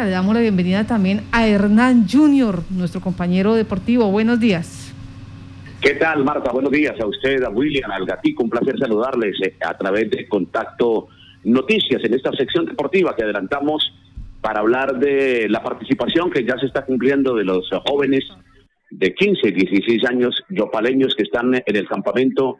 Cámara. Le damos la bienvenida también a Hernán Junior, nuestro compañero deportivo. Buenos días. ¿Qué tal, Marta? Buenos días a usted, a William, al Gatico. Un placer saludarles eh, a través de Contacto Noticias en esta sección deportiva que adelantamos para hablar de la participación que ya se está cumpliendo de los jóvenes de 15, 16 años yopaleños que están en el campamento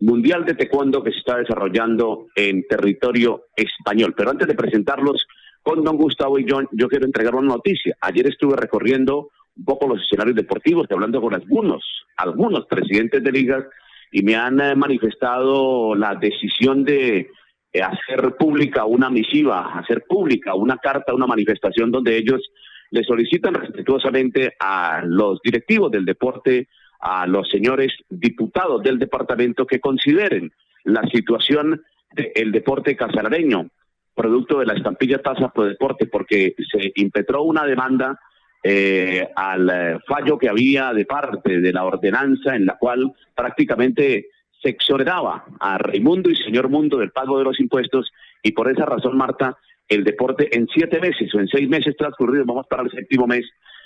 mundial de taekwondo que se está desarrollando en territorio español. Pero antes de presentarlos con don Gustavo y John, yo quiero entregar una noticia. Ayer estuve recorriendo un poco los escenarios deportivos, hablando con algunos, algunos presidentes de ligas y me han eh, manifestado la decisión de eh, hacer pública una misiva, hacer pública una carta, una manifestación donde ellos le solicitan respetuosamente a los directivos del deporte, a los señores diputados del departamento que consideren la situación del deporte casarareño, producto de la estampilla tasa pro deporte, porque se impetró una demanda eh, al eh, fallo que había de parte de la ordenanza en la cual prácticamente se exoneraba a Raimundo y señor Mundo del pago de los impuestos y por esa razón, Marta, el deporte en siete meses o en seis meses transcurridos, vamos para el séptimo mes,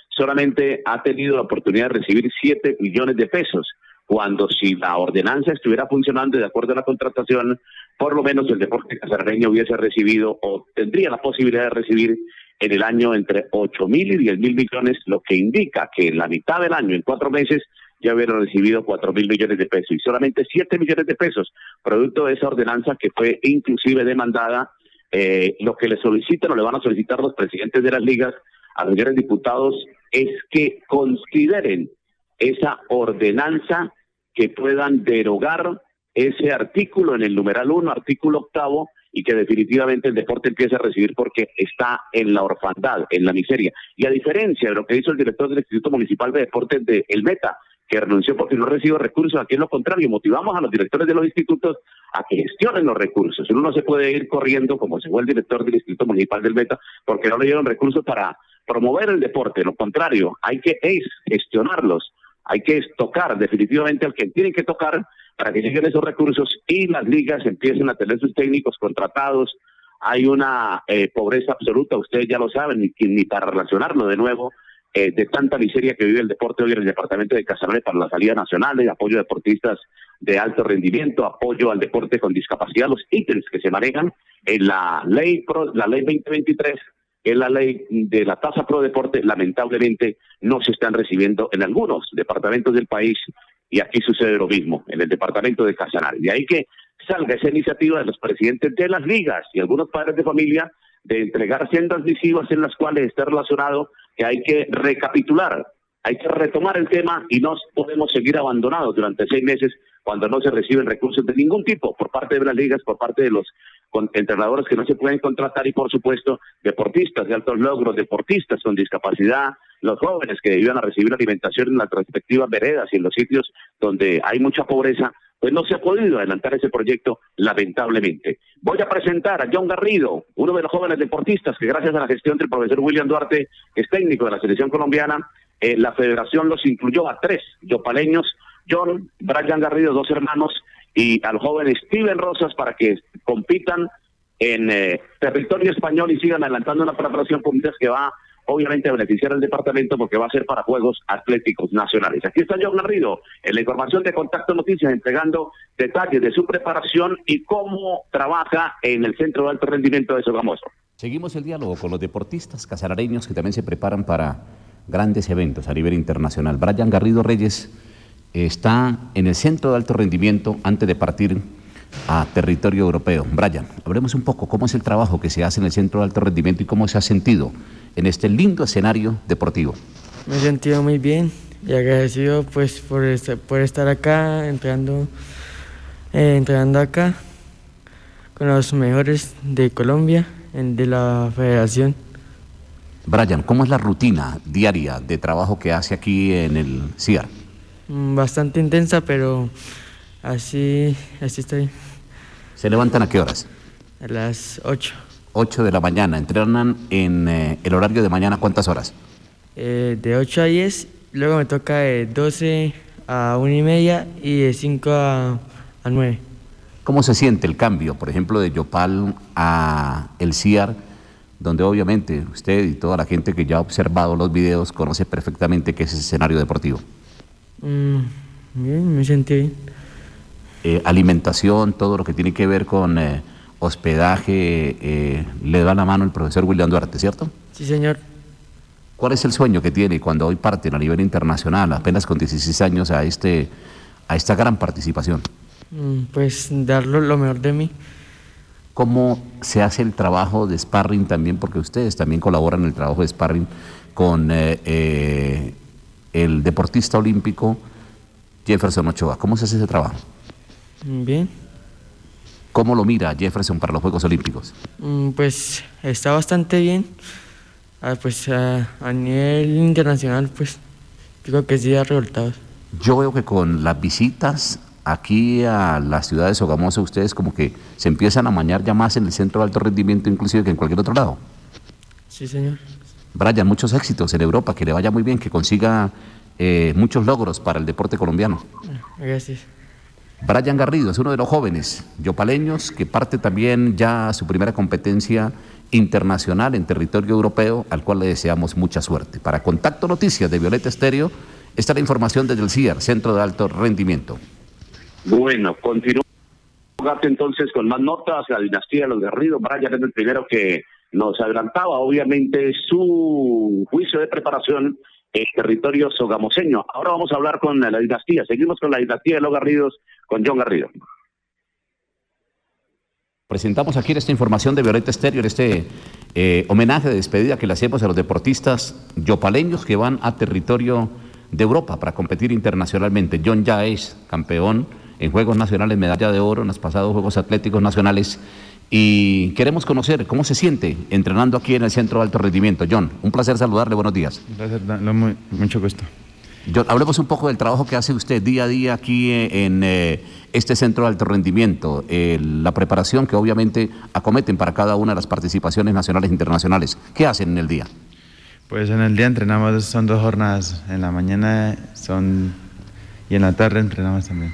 solamente ha tenido la oportunidad de recibir siete millones de pesos, cuando si la ordenanza estuviera funcionando de acuerdo a la contratación, por lo menos el deporte casarreño hubiese recibido o tendría la posibilidad de recibir en el año entre ocho mil y diez mil millones, lo que indica que en la mitad del año, en cuatro meses, ya hubiera recibido cuatro mil millones de pesos y solamente siete millones de pesos, producto de esa ordenanza que fue inclusive demandada eh, lo que le solicitan o le van a solicitar los presidentes de las ligas a los señores diputados es que consideren esa ordenanza que puedan derogar ese artículo en el numeral 1, artículo octavo, y que definitivamente el deporte empiece a recibir porque está en la orfandad, en la miseria. Y a diferencia de lo que hizo el director del Instituto Municipal de Deportes de El Meta, que renunció porque no recibe recursos. Aquí es lo contrario, motivamos a los directores de los institutos a que gestionen los recursos. Uno no se puede ir corriendo como se fue el director del Instituto Municipal del Meta porque no le dieron recursos para promover el deporte. Lo contrario, hay que es, gestionarlos, hay que tocar definitivamente al que tienen que tocar para que lleguen esos recursos y las ligas empiecen a tener sus técnicos contratados. Hay una eh, pobreza absoluta, ustedes ya lo saben, ni, ni para relacionarlo de nuevo eh, de tanta miseria que vive el deporte hoy en el departamento de Casanare para la salida nacional, apoyo a deportistas de alto rendimiento, apoyo al deporte con discapacidad, los ítems que se manejan en la ley la ley 2023 es la ley de la tasa pro deporte, lamentablemente no se están recibiendo en algunos departamentos del país y aquí sucede lo mismo, en el departamento de Casanare. De ahí que salga esa iniciativa de los presidentes de las ligas y algunos padres de familia de entregar sendas visivas en las cuales esté relacionado que hay que recapitular, hay que retomar el tema y no podemos seguir abandonados durante seis meses cuando no se reciben recursos de ningún tipo por parte de las ligas, por parte de los entrenadores que no se pueden contratar y por supuesto deportistas de altos logros, deportistas con discapacidad, los jóvenes que iban a recibir alimentación en las respectivas veredas y en los sitios donde hay mucha pobreza, pues no se ha podido adelantar ese proyecto, lamentablemente. Voy a presentar a John Garrido, uno de los jóvenes deportistas que gracias a la gestión del profesor William Duarte, que es técnico de la selección colombiana, eh, la federación los incluyó a tres yopaleños, John, Brian Garrido, dos hermanos, y al joven Steven Rosas para que compitan en eh, territorio español y sigan adelantando una preparación con que va obviamente a beneficiar al departamento porque va a ser para Juegos Atléticos Nacionales. Aquí está John Garrido en la información de Contacto Noticias entregando detalles de su preparación y cómo trabaja en el Centro de Alto Rendimiento de Sogamoso. Seguimos el diálogo con los deportistas casarareños que también se preparan para grandes eventos a nivel internacional. Brian Garrido Reyes está en el Centro de Alto Rendimiento antes de partir a territorio europeo. Brian, hablemos un poco cómo es el trabajo que se hace en el Centro de Alto Rendimiento y cómo se ha sentido en este lindo escenario deportivo. Me he sentido muy bien y agradecido pues por, estar, por estar acá entrenando, eh, entrenando acá con los mejores de Colombia, de la federación. Brian, ¿cómo es la rutina diaria de trabajo que hace aquí en el CIAR? Mm, bastante intensa, pero así, así estoy. ¿Se levantan a qué horas? A las 8. 8 de la mañana. ¿Entrenan en eh, el horario de mañana cuántas horas? Eh, de 8 a 10, luego me toca de 12 a 1 y media y de 5 a, a 9. ¿Cómo se siente el cambio, por ejemplo, de Yopal a el CIAR donde obviamente usted y toda la gente que ya ha observado los videos conoce perfectamente qué es ese escenario deportivo. Mm, bien, me sentí bien. Eh, alimentación, todo lo que tiene que ver con eh, hospedaje, eh, le da la mano el profesor William Duarte, ¿cierto? Sí, señor. ¿Cuál es el sueño que tiene cuando hoy parten a nivel internacional, apenas con 16 años, a, este, a esta gran participación? Mm, Pues dar lo, lo mejor de mí. ¿Cómo se hace el trabajo de sparring también? Porque ustedes también colaboran en el trabajo de sparring con eh, eh, el deportista olímpico Jefferson Ochoa. ¿Cómo se hace ese trabajo? Mm, Bien. ¿Cómo lo mira Jefferson para los Juegos Olímpicos? Mm, Pues está bastante bien. Ah, pues a, a nivel internacional, pues digo que sí da resultados. Yo veo que con las visitas aquí a la ciudad de Sogamoso, ustedes como que se empiezan a mañar ya más en el centro de alto rendimiento, inclusive que en cualquier otro lado. Sí, señor. Brian, muchos éxitos en Europa, que le vaya muy bien, que consiga eh, muchos logros para el deporte colombiano. Gracias. Brian Garrido es uno de los jóvenes yopaleños que parte también ya a su primera competencia internacional en territorio europeo, al cual le deseamos mucha suerte. Para Contacto Noticias de Violeta Estéreo, esta es la información desde el CIAR, Centro de Alto Rendimiento. Bueno, continúa entonces con más notas, la dinastía de los Garrido. Brian es el primero que nos adelantaba, obviamente, su juicio de preparación en territorio sogamoseño. Ahora vamos a hablar con la dinastía. Seguimos con la dinastía de los Garridos, con John Garrido. Presentamos aquí esta información de Violeta Estéreo, este eh, homenaje de despedida que le hacemos a los deportistas yopaleños que van a territorio de Europa para competir internacionalmente. John ya es campeón en Juegos Nacionales, medalla de oro en los pasados Juegos Atléticos Nacionales. Y queremos conocer cómo se siente entrenando aquí en el Centro de Alto Rendimiento. John, un placer saludarle, buenos días. Gracias, mu- mucho gusto. John, hablemos un poco del trabajo que hace usted día a día aquí eh, en eh, este Centro de Alto Rendimiento, eh, la preparación que obviamente acometen para cada una de las participaciones nacionales e internacionales. ¿Qué hacen en el día? Pues en el día entrenamos, son dos jornadas. En la mañana son y en la tarde entrenamos también.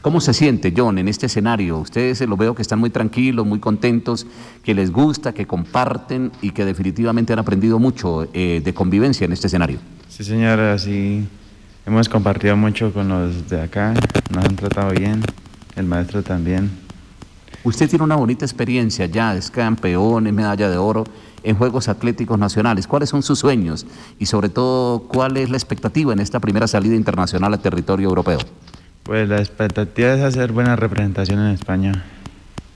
¿Cómo se siente, John, en este escenario? Ustedes eh, lo veo que están muy tranquilos, muy contentos, que les gusta, que comparten y que definitivamente han aprendido mucho eh, de convivencia en este escenario. Sí, señor, así hemos compartido mucho con los de acá, nos han tratado bien, el maestro también. Usted tiene una bonita experiencia ya, es campeón, es medalla de oro en Juegos Atléticos Nacionales. ¿Cuáles son sus sueños? Y sobre todo, ¿cuál es la expectativa en esta primera salida internacional a territorio europeo? Pues la expectativa es hacer buena representación en España.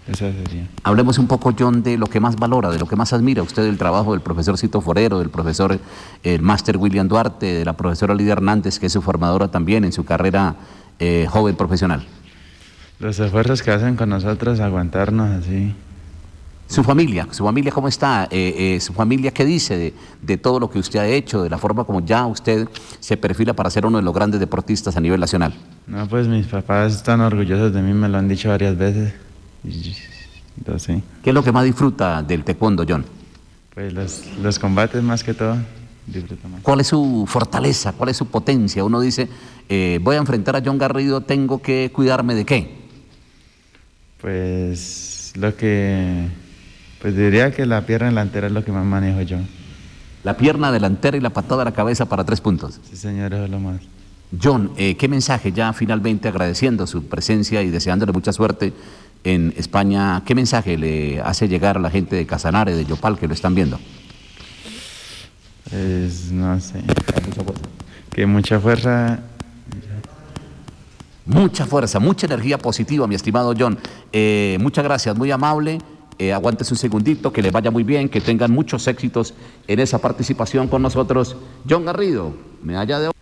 Eso sería. Hablemos un poco, John, de lo que más valora, de lo que más admira usted del trabajo del profesor Cito Forero, del profesor el máster William Duarte, de la profesora Lidia Hernández, que es su formadora también en su carrera eh, joven profesional. Los esfuerzos que hacen con nosotros, aguantarnos así. Su familia, su familia cómo está, Eh, eh, su familia qué dice de, de todo lo que usted ha hecho, de la forma como ya usted se perfila para ser uno de los grandes deportistas a nivel nacional. No, pues mis papás están orgullosos de mí, me lo han dicho varias veces. Yo sí. ¿Qué es lo que más disfruta del taekwondo, John? Pues los, los combates más que todo. ¿Cuál es su fortaleza? ¿Cuál es su potencia? Uno dice, eh, voy a enfrentar a John Garrido, tengo que cuidarme de qué? Pues lo que, pues diría que la pierna delantera es lo que más manejo yo. La pierna delantera y la patada a la cabeza para tres puntos. Sí, señor, eso es lo más. John, eh, ¿qué mensaje ya finalmente agradeciendo su presencia y deseándole mucha suerte en España? ¿Qué mensaje le hace llegar a la gente de Casanare, de Yopal, que lo están viendo? Pues no sé. Que mucha fuerza. Mucha fuerza, mucha energía positiva, mi estimado John. Eh, muchas gracias, muy amable. Eh, un segundito, que le vaya muy bien, que tengan muchos éxitos en esa participación con nosotros. John Garrido, medalla de oro.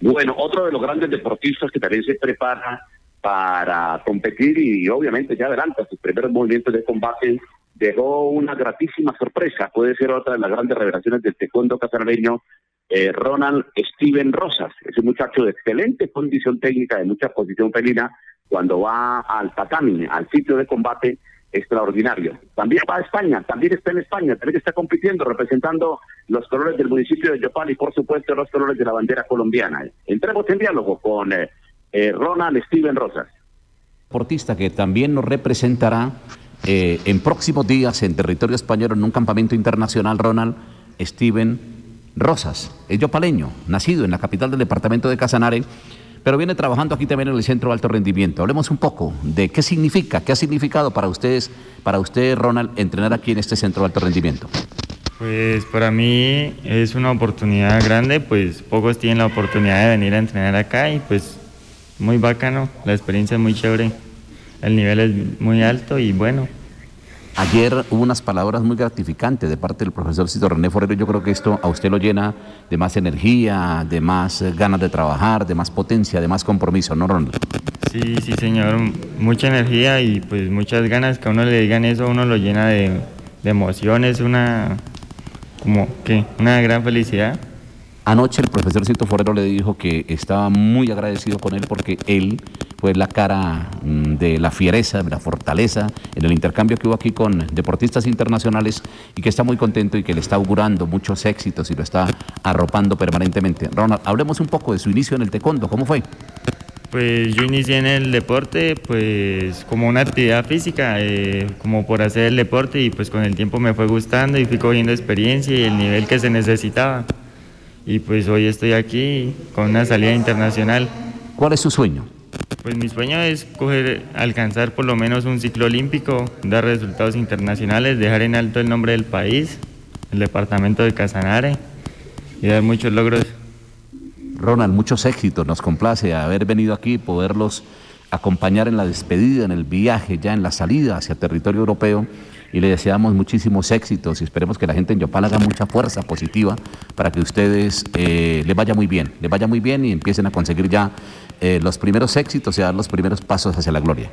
Bueno, otro de los grandes deportistas que también se prepara para competir y obviamente ya adelanta sus primeros movimientos de combate, dejó una gratísima sorpresa, puede ser otra de las grandes revelaciones del taekwondo casanareño, eh, Ronald Steven Rosas, es un muchacho de excelente condición técnica, de mucha posición felina, cuando va al tatami, al sitio de combate, extraordinario. También va a España, también está en España, también está compitiendo, representando los colores del municipio de Yopal y por supuesto los colores de la bandera colombiana. Entremos en diálogo con eh, eh, Ronald Steven Rosas. deportista que también nos representará eh, en próximos días en territorio español en un campamento internacional, Ronald Steven Rosas. Es yopaleño, nacido en la capital del departamento de Casanare, pero viene trabajando aquí también en el Centro de Alto Rendimiento. Hablemos un poco de qué significa, qué ha significado para ustedes, para usted, Ronald, entrenar aquí en este Centro de Alto Rendimiento. Pues para mí es una oportunidad grande, pues pocos tienen la oportunidad de venir a entrenar acá y pues muy bacano, la experiencia es muy chévere, el nivel es muy alto y bueno. Ayer hubo unas palabras muy gratificantes de parte del profesor Cito René Forero. Yo creo que esto a usted lo llena de más energía, de más eh, ganas de trabajar, de más potencia, de más compromiso, ¿no, Ronald? Sí, sí, señor. Mucha energía y pues muchas ganas que a uno le digan eso, uno lo llena de, de emociones, una, como que, una gran felicidad. Anoche el profesor Cito Forero le dijo que estaba muy agradecido con él porque él fue la cara mm, de la fiereza, de la fortaleza en el intercambio que hubo aquí con deportistas internacionales y que está muy contento y que le está augurando muchos éxitos y lo está arropando permanentemente. Ronald, hablemos un poco de su inicio en el taekwondo, ¿cómo fue? Pues yo inicié en el deporte pues como una actividad física, eh, como por hacer el deporte y pues con el tiempo me fue gustando y fui cogiendo experiencia y el nivel que se necesitaba y pues hoy estoy aquí con una salida internacional. ¿Cuál es su sueño? Pues mi sueño es coger, alcanzar por lo menos un ciclo olímpico, dar resultados internacionales, dejar en alto el nombre del país, el departamento de Casanare y dar muchos logros. Ronald, muchos éxitos, nos complace haber venido aquí, poderlos acompañar en la despedida, en el viaje, ya en la salida hacia territorio europeo y le deseamos muchísimos éxitos y esperemos que la gente en Yopal haga mucha fuerza positiva para que ustedes eh, les vaya muy bien, les vaya muy bien y empiecen a conseguir ya eh, los primeros éxitos y dar los primeros pasos hacia la gloria.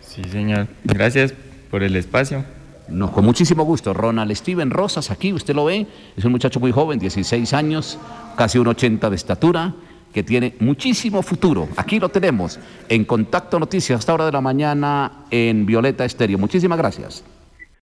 Sí, señor. Gracias por el espacio. No, con muchísimo gusto. Ronald Steven Rosas, aquí usted lo ve, es un muchacho muy joven, 16 años, casi un 80 de estatura, que tiene muchísimo futuro. Aquí lo tenemos en Contacto Noticias, hasta hora de la mañana en Violeta Estéreo. Muchísimas gracias.